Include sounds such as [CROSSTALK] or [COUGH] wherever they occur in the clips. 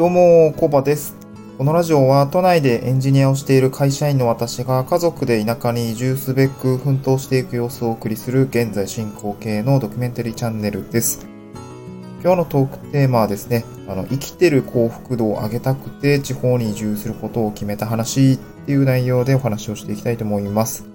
どうも、コバです。このラジオは都内でエンジニアをしている会社員の私が家族で田舎に移住すべく奮闘していく様子をお送りする現在進行形のドキュメンタリーチャンネルです。今日のトークテーマはですね、あの、生きてる幸福度を上げたくて地方に移住することを決めた話っていう内容でお話をしていきたいと思います。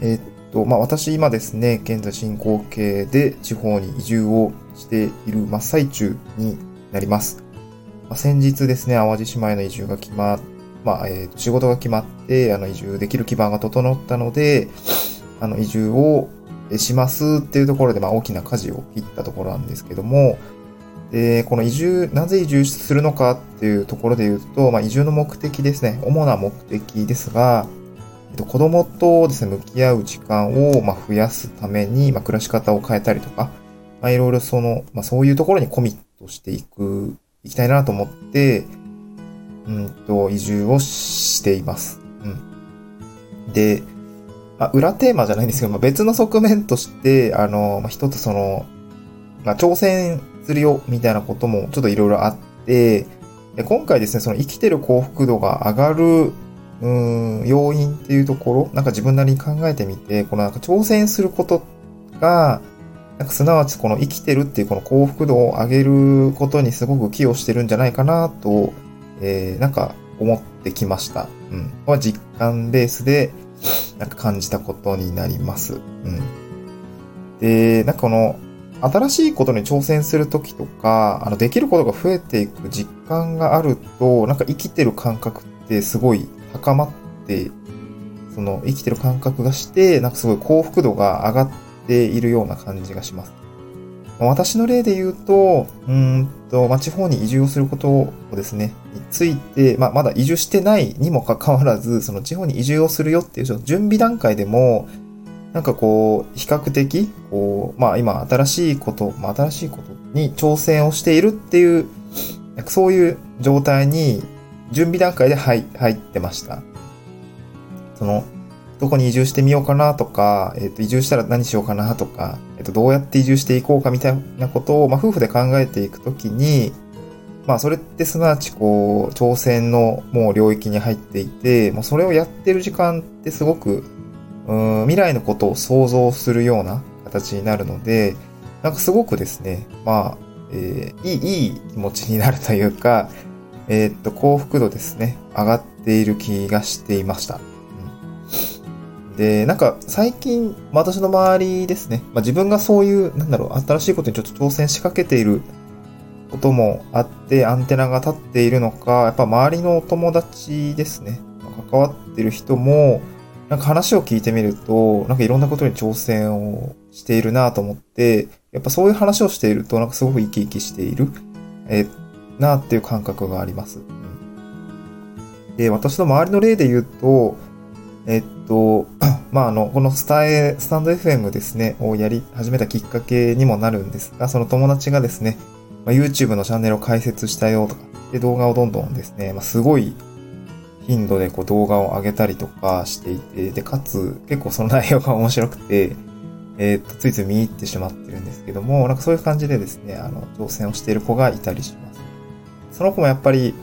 えっと、まあ、私今ですね、現在進行形で地方に移住をしている真っ最中になります。まあ、先日ですね、淡路島への移住が決まっ、まあ、えー仕事が決まって、あの、移住できる基盤が整ったので、あの、移住をしますっていうところで、まあ、大きな舵を切ったところなんですけども、で、この移住、なぜ移住するのかっていうところで言うと、まあ、移住の目的ですね、主な目的ですが、えっと、子供とですね、向き合う時間を、ま、増やすために、ま、暮らし方を変えたりとか、まあ、いろいろその、まあ、そういうところにコミットしていく、いきたいなと思って、うんと、移住をしています。うん。で、まあ、裏テーマじゃないんですけど、まあ、別の側面として、あの、まあ、一つその、まあ、挑戦するよ、みたいなこともちょっといろいろあって、で今回ですね、その生きてる幸福度が上がる、うん、要因っていうところ、なんか自分なりに考えてみて、このなんか挑戦することが、なんかすなわちこの生きてるっていうこの幸福度を上げることにすごく寄与してるんじゃないかなと、えー、なんか思ってきました。うん。は実感ベースで、なんか感じたことになります。うん。で、なんかこの、新しいことに挑戦するときとか、あの、できることが増えていく実感があると、なんか生きてる感覚ってすごい高まって、その生きてる感覚がして、なんかすごい幸福度が上がってているような感じがします。私の例で言うと、うんと、まあ、地方に移住をすることをですね、について、まあ、まだ移住してないにもかかわらず、その地方に移住をするよっていう準備段階でも、なんかこう、比較的、こう、まあ今新しいこと、まあ新しいことに挑戦をしているっていう、そういう状態に準備段階で入入ってました。その、どこに移住してみようかなとか、えっ、と、移住したら何しようかなとか、えっ、と、どうやって移住していこうかみたいなことを、まあ夫婦で考えていくときに、まあそれってすなわちこう、挑戦のもう領域に入っていて、もうそれをやってる時間ってすごくうん未来のことを想像するような形になるので、なんかすごくですね、まあ、えーいい、いい気持ちになるというか、えーっと、幸福度ですね、上がっている気がしていました。で、なんか最近、私の周りですね、まあ、自分がそういう、なんだろう、新しいことにちょっと挑戦しかけていることもあって、アンテナが立っているのか、やっぱ周りのお友達ですね、関わってる人も、なんか話を聞いてみると、なんかいろんなことに挑戦をしているなと思って、やっぱそういう話をしていると、なんかすごく生き生きしている、えーなっていう感覚があります。で、私の周りの例で言うと、えっと、[CLEARS THROAT] まあ、あの、このスタエ、スタンド FM ですね、をやり始めたきっかけにもなるんですが、その友達がですね、まあ、YouTube のチャンネルを開設したよとか、で、動画をどんどんですね、まあ、すごい頻度でこう動画を上げたりとかしていて、で、かつ結構その内容が面白くて、えーっと、ついつい見入ってしまってるんですけども、なんかそういう感じでですね、あの、挑戦をしている子がいたりします。その子もやっぱり、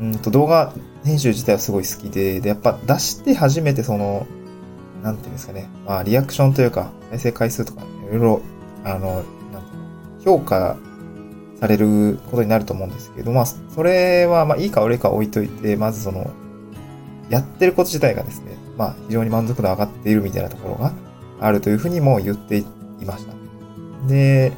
うんと動画編集自体はすごい好きで、で、やっぱ出して初めてその、なんていうんですかね、まあ、リアクションというか、再生回数とか、いろいろ、あの、なんていうの評価されることになると思うんですけど、まあ、それは、まあ、いいか悪いか置いといて、まずその、やってること自体がですね、まあ、非常に満足度上がっているみたいなところがあるというふうにも言っていました。で、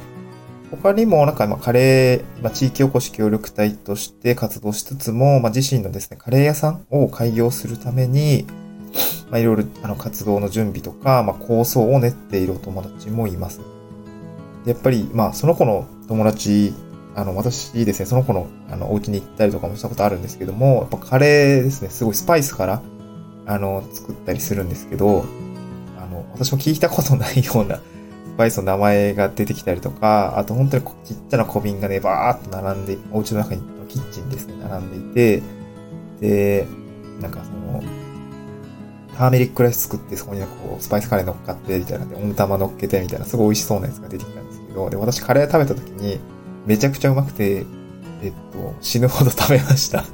他にもなんか、まあ、カレー、まあ、地域おこし協力隊として活動しつつも、まあ、自身のですね、カレー屋さんを開業するために、まあ、いろいろ、あの、活動の準備とか、まあ、構想を練っているお友達もいます。やっぱり、まあ、その子の友達、あの、私ですね、その子の、あの、お家に行ったりとかもしたことあるんですけども、やっぱカレーですね、すごいスパイスから、あの、作ったりするんですけど、あの、私も聞いたことないような、スパイスの名前が出てきたりとか、あと本当にこちっちゃな小瓶がね、バーっと並んで、お家の中に、キッチンですね、並んでいて、で、なんかその、ターメリックライス作って、そこにこう、スパイスカレー乗っかって、みたいなで、温玉乗っけて、みたいな、すごい美味しそうなやつが出てきたんですけど、で、私カレー食べた時に、めちゃくちゃうまくて、えっと、死ぬほど食べました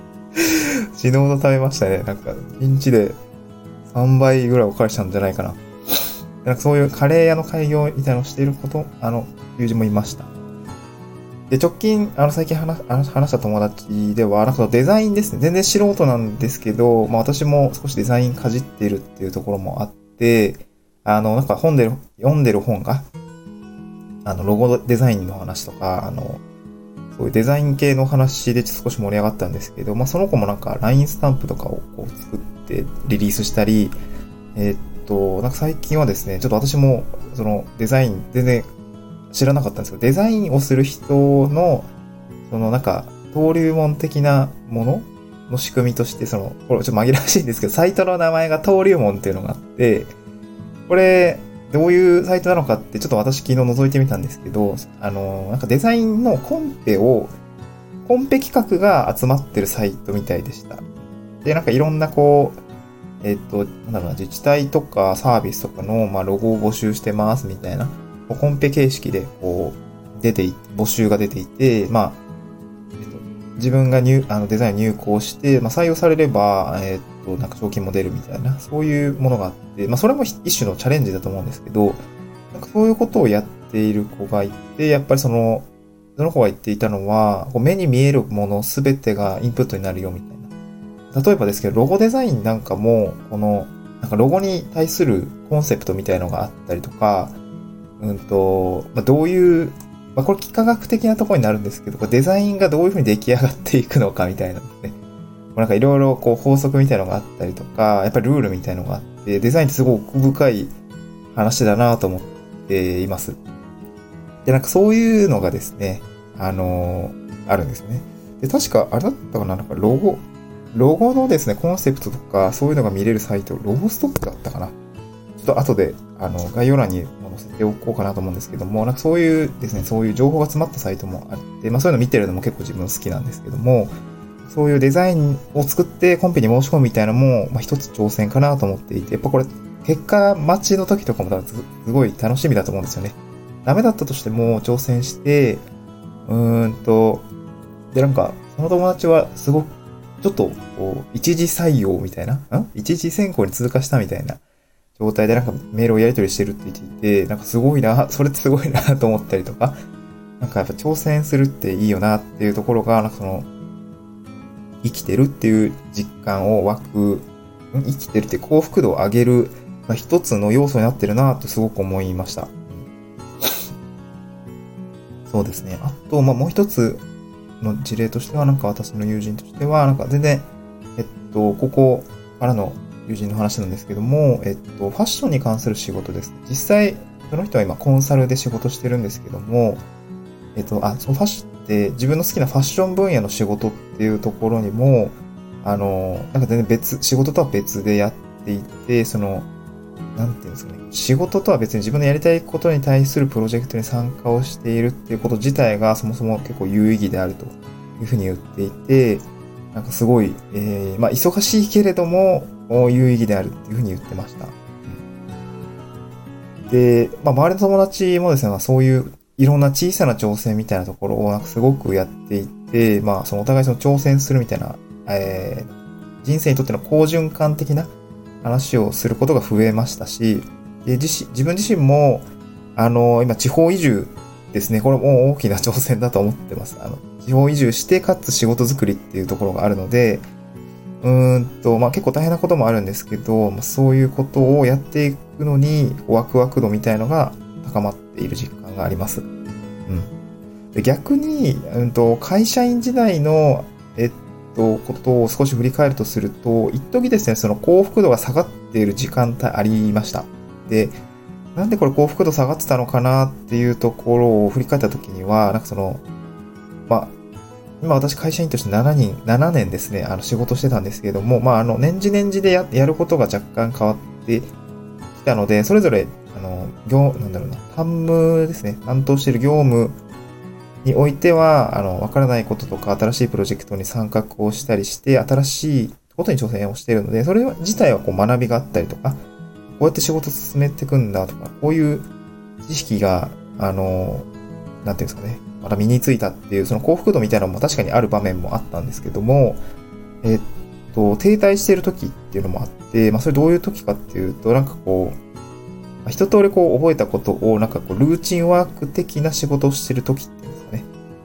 [LAUGHS] 死ぬほど食べましたね。なんか、1日で3倍ぐらいおかわりしたんじゃないかな。なんかそういうカレー屋の開業みたいなのをしていること、あの、友人もいました。で、直近、あの、最近話話した友達では、なんかデザインですね。全然素人なんですけど、まあ私も少しデザインかじってるっていうところもあって、あの、なんか本で、読んでる本が、あの、ロゴデザインの話とか、あの、そういうデザイン系の話で少し盛り上がったんですけど、まあその子もなんか LINE スタンプとかをこう作ってリリースしたり、えー、と、なんか最近はですね、ちょっと私もそのデザイン全然知らなかったんですけど、デザインをする人の、そのなんか登竜門的なものの仕組みとして、その、これちょっと紛らわしいんですけど、サイトの名前が登竜門っていうのがあって、これ、どういうサイトなのかってちょっと私昨日覗いてみたんですけど、あの、なんかデザインのコンペを、コンペ企画が集まってるサイトみたいでした。で、なんかいろんなこう、えっと、なんだろうな、自治体とかサービスとかの、まあ、ロゴを募集してますみたいな、コンペ形式で、こう、出てい、募集が出ていて、まあ、えっと、自分が入、あの、デザイン入稿して、まあ、採用されれば、えっと、なんか賞金も出るみたいな、そういうものがあって、まあ、それも一種のチャレンジだと思うんですけど、なんかそういうことをやっている子がいて、やっぱりその、その子が言っていたのは、こう目に見えるものすべてがインプットになるよみたいな。例えばですけど、ロゴデザインなんかも、この、なんかロゴに対するコンセプトみたいのがあったりとか、うんと、まあ、どういう、まあ、これ幾何学的なところになるんですけど、デザインがどういうふうに出来上がっていくのかみたいなですね。なんかいろいろこう法則みたいのがあったりとか、やっぱりルールみたいのがあって、デザインってすごく奥深い話だなと思っています。で、なんかそういうのがですね、あのー、あるんですね。で、確か、あれだったかななんかロゴ、ロゴのですね、コンセプトとか、そういうのが見れるサイト、ロゴストックだったかなちょっと後で、あの、概要欄に載せておこうかなと思うんですけども、なんかそういうですね、そういう情報が詰まったサイトもあって、まあそういうの見てるのも結構自分好きなんですけども、そういうデザインを作ってコンペに申し込むみたいなのも、まあ、一つ挑戦かなと思っていて、やっぱこれ、結果待ちの時とかも多分すごい楽しみだと思うんですよね。ダメだったとしても挑戦して、うーんと、で、なんか、その友達はすごく、ちょっと、こう、一次採用みたいな、ん？一次選考に通過したみたいな状態でなんかメールをやり取りしてるって言っていて、なんかすごいな、それってすごいなと思ったりとか、なんかやっぱ挑戦するっていいよなっていうところが、なんかその、生きてるっていう実感を湧く、生きてるって幸福度を上げる、まあ、一つの要素になってるなとすごく思いました。そうですね。あと、まあ、もう一つの事例としては、なんか私の友人としては、なんか全然、えっと、ここからの友人の話なんですけども、えっと、ファッションに関する仕事です。実際、その人は今コンサルで仕事してるんですけども、えっと、あ、そのファッション、で、自分の好きなファッション分野の仕事っていうところにも、あの、なんか全然別、仕事とは別でやっていて、その、なんていうんですかね、仕事とは別に自分のやりたいことに対するプロジェクトに参加をしているっていうこと自体がそもそも結構有意義であるというふうに言っていて、なんかすごい、えー、まあ忙しいけれども有意義であるっていうふうに言ってました。で、まあ周りの友達もですね、まあ、そういういろんな小さな挑戦みたいなところをなんかすごくやっていて、まあそのお互いその挑戦するみたいな、えー、人生にとっての好循環的な話をすることが増えましたし、で自自分自身も、あの、今地方移住ですね。これも大きな挑戦だと思ってます。あの、地方移住して、かつ仕事作りっていうところがあるので、うーんと、まあ結構大変なこともあるんですけど、まあ、そういうことをやっていくのに、ワクワク度みたいのが高まっている実感があります。うん。で逆に、うんと、会社員時代の、えっと、ことを少し振り返るとすると、一時ですね、その幸福度が下がっている時間帯ありました。で、なんでこれ幸福度下がってたのかなっていうところを振り返った時には、なんかその、まあ、今私会社員として7人、7年ですね、あの仕事してたんですけれども、まあ、あの、年次年次でややることが若干変わってきたので、それぞれあの、業、なんだろうな、担務ですね、担当している業務においては、あの、わからないこととか、新しいプロジェクトに参画をしたりして、新しいことに挑戦をしているので、それ自体はこう学びがあったりとか、こうやって仕事進めていくんだとか、こういう知識が、あの、なんていうんですかね、また身についたっていう、その幸福度みたいなのも確かにある場面もあったんですけども、えっと、停滞している時っていうのもあって、まあ、それどういう時かっていうと、なんかこう、一通りこう覚えたことを、なんかこう、ルーチンワーク的な仕事をしてる時って。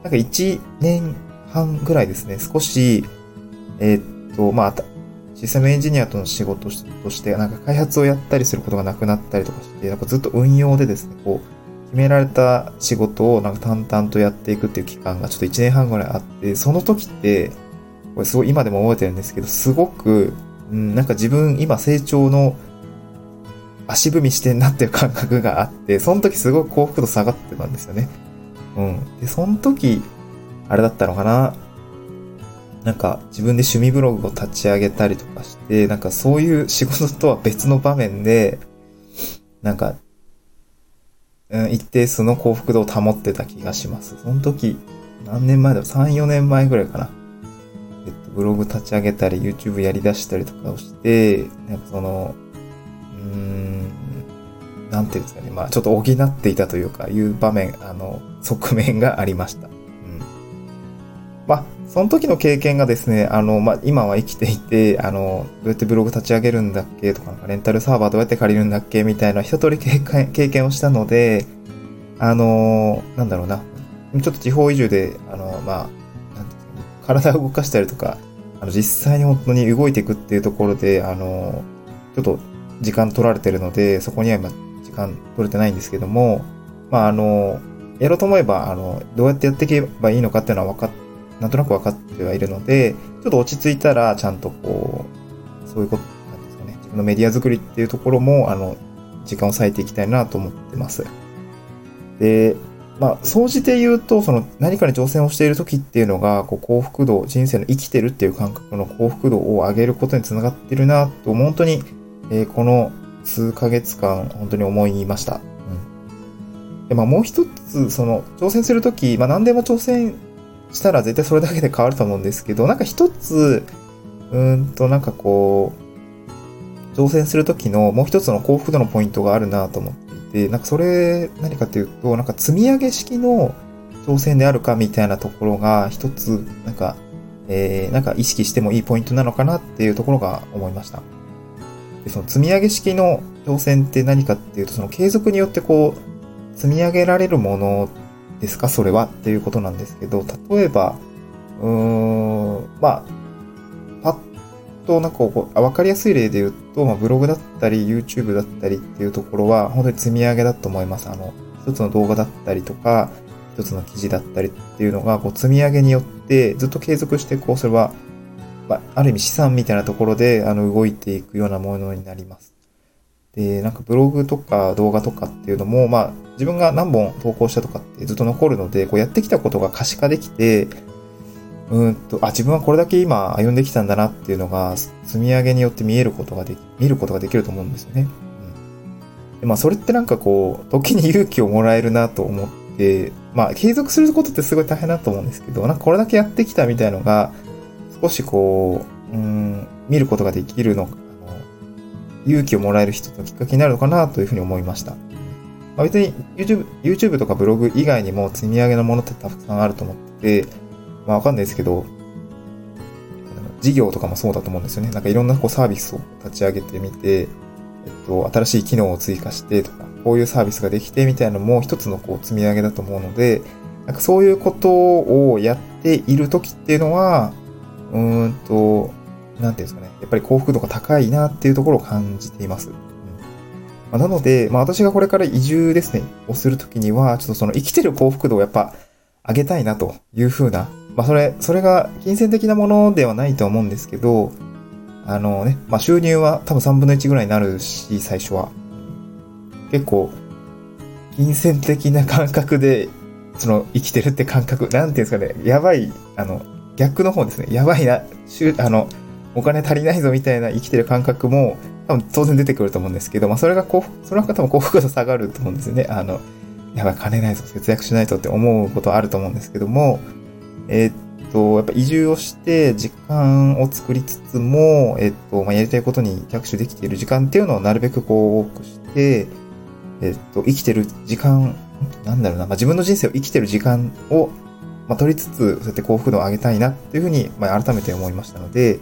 なんか1年半ぐらいですね、少し、えー、っと、まあ、システムエンジニアとの仕事として、なんか開発をやったりすることがなくなったりとかして、なんかずっと運用でですね、こう、決められた仕事をなんか淡々とやっていくっていう期間がちょっと1年半ぐらいあって、その時って、これすごい今でも覚えてるんですけど、すごく、うん、なんか自分今成長の足踏みしてんなっていう感覚があって、その時すごく幸福度下がってたんですよね。うん。で、その時、あれだったのかな？なんか自分で趣味ブログを立ち上げたりとかして、なんかそういう仕事とは別の場面で、なんか、うん、一定数の幸福度を保ってた気がします。その時、何年前だろう ?3、4年前ぐらいかな。えっと、ブログ立ち上げたり、YouTube やり出したりとかをして、なんかその、うーん、なんていうんですかね。まあちょっと補っていたというか、いう場面、あの、側面がありました。うんまあ、その時の経験がですね、あの、まあ、今は生きていて、あの、どうやってブログ立ち上げるんだっけとか、レンタルサーバーどうやって借りるんだっけみたいな一通り [LAUGHS] 経験をしたので、あの、なんだろうな。ちょっと地方移住で、あの、まあ、なんていうか、体を動かしたりとか、あの、実際に本当に動いていくっていうところで、あの、ちょっと時間取られてるので、そこには今、時間取れてないんですけども、まあ、あの、やろうと思えば、あの、どうやってやっていけばいいのかっていうのは分かっなんとなく分かってはいるので、ちょっと落ち着いたら、ちゃんとこう、そういうこと、なんですかね、自分のメディア作りっていうところも、あの、時間を割いていきたいなと思ってます。で、まあ、総じて言うと、その何かに挑戦をしている時っていうのが、こう幸福度、人生の生きてるっていう感覚の幸福度を上げることにつながってるなと、本当に、えー、この数ヶ月間、本当に思いました。うん。で、まあ、もう一つ、その、挑戦するとき、まあ、何でも挑戦したら絶対それだけで変わると思うんですけど、なんか一つ、うんとなんかこう、挑戦するときのもう一つの幸福度のポイントがあるなと思っていて、なんかそれ何かというと、なんか積み上げ式の挑戦であるかみたいなところが一つ、なんか、えー、なんか意識してもいいポイントなのかなっていうところが思いました。でその積み上げ式の挑戦って何かっていうと、その継続によってこう、積み上げられるものですか？それはっていうことなんですけど、例えば、うーん、まあ、パッとなんかこう、わかりやすい例で言うと、まあ、ブログだったり、YouTube だったりっていうところは、本当に積み上げだと思います。あの、一つの動画だったりとか、一つの記事だったりっていうのが、こう、積み上げによって、ずっと継続して、こう、それは、まあ、ある意味資産みたいなところで、あの、動いていくようなものになります。で、なんかブログとか動画とかっていうのも、まあ、自分が何本投稿したとかってずっと残るので、こうやってきたことが可視化できて、うんと、あ、自分はこれだけ今歩んできたんだなっていうのが、積み上げによって見えることができ、見ることができると思うんですよね。うん、でまあ、それってなんかこう、時に勇気をもらえるなと思って、まあ、継続することってすごい大変だと思うんですけど、なんかこれだけやってきたみたいのが、少しこう、うん、見ることができるのあの勇気をもらえる人のきっかけになるのかなというふうに思いました。まあ、別に YouTube, YouTube とかブログ以外にも積み上げのものってたくさんあると思ってて、まあわかんないですけど、事業とかもそうだと思うんですよね。なんかいろんなこうサービスを立ち上げてみて、えっと、新しい機能を追加してとか、こういうサービスができてみたいなのも一つのこう積み上げだと思うので、なんかそういうことをやっている時っていうのは、うーんと、なんていうんですかね、やっぱり幸福度が高いなっていうところを感じています。うんま、なので、まあ私がこれから移住ですね、をするときには、ちょっとその生きてる幸福度をやっぱ上げたいなというふうな、まあそれ、それが金銭的なものではないと思うんですけど、あのね、まあ収入は多分3分の1ぐらいになるし、最初は。結構、金銭的な感覚で、その生きてるって感覚、なんていうんですかね、やばい、あの、逆の方ですね、やばいな、あの、お金足りないぞみたいな生きてる感覚も多分当然出てくると思うんですけど、まあそれが幸福、それは多分幸福度下がると思うんですよね。あの、やばい、金ないぞ、節約しないとって思うことはあると思うんですけども、えー、っと、やっぱ移住をして時間を作りつつも、えー、っと、まあ、やりたいことに着手できている時間っていうのをなるべくこう多くして、えー、っと、生きてる時間なんだろうな、まあ、自分の人生を生きてる時間を、まあ、取りつつ、そうやって幸福度を上げたいなっていうふうに、まあ、改めて思いましたので、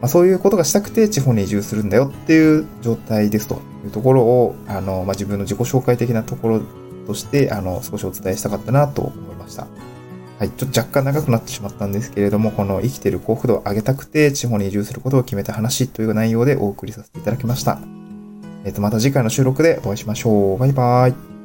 まあ、そういうことがしたくて地方に移住するんだよっていう状態ですというところを、あの、まあ、自分の自己紹介的なところとして、あの、少しお伝えしたかったなと思いました。はい。ちょっと若干長くなってしまったんですけれども、この生きてる幸福度を上げたくて地方に移住することを決めた話という内容でお送りさせていただきました。えっ、ー、と、また次回の収録でお会いしましょう。バイバーイ。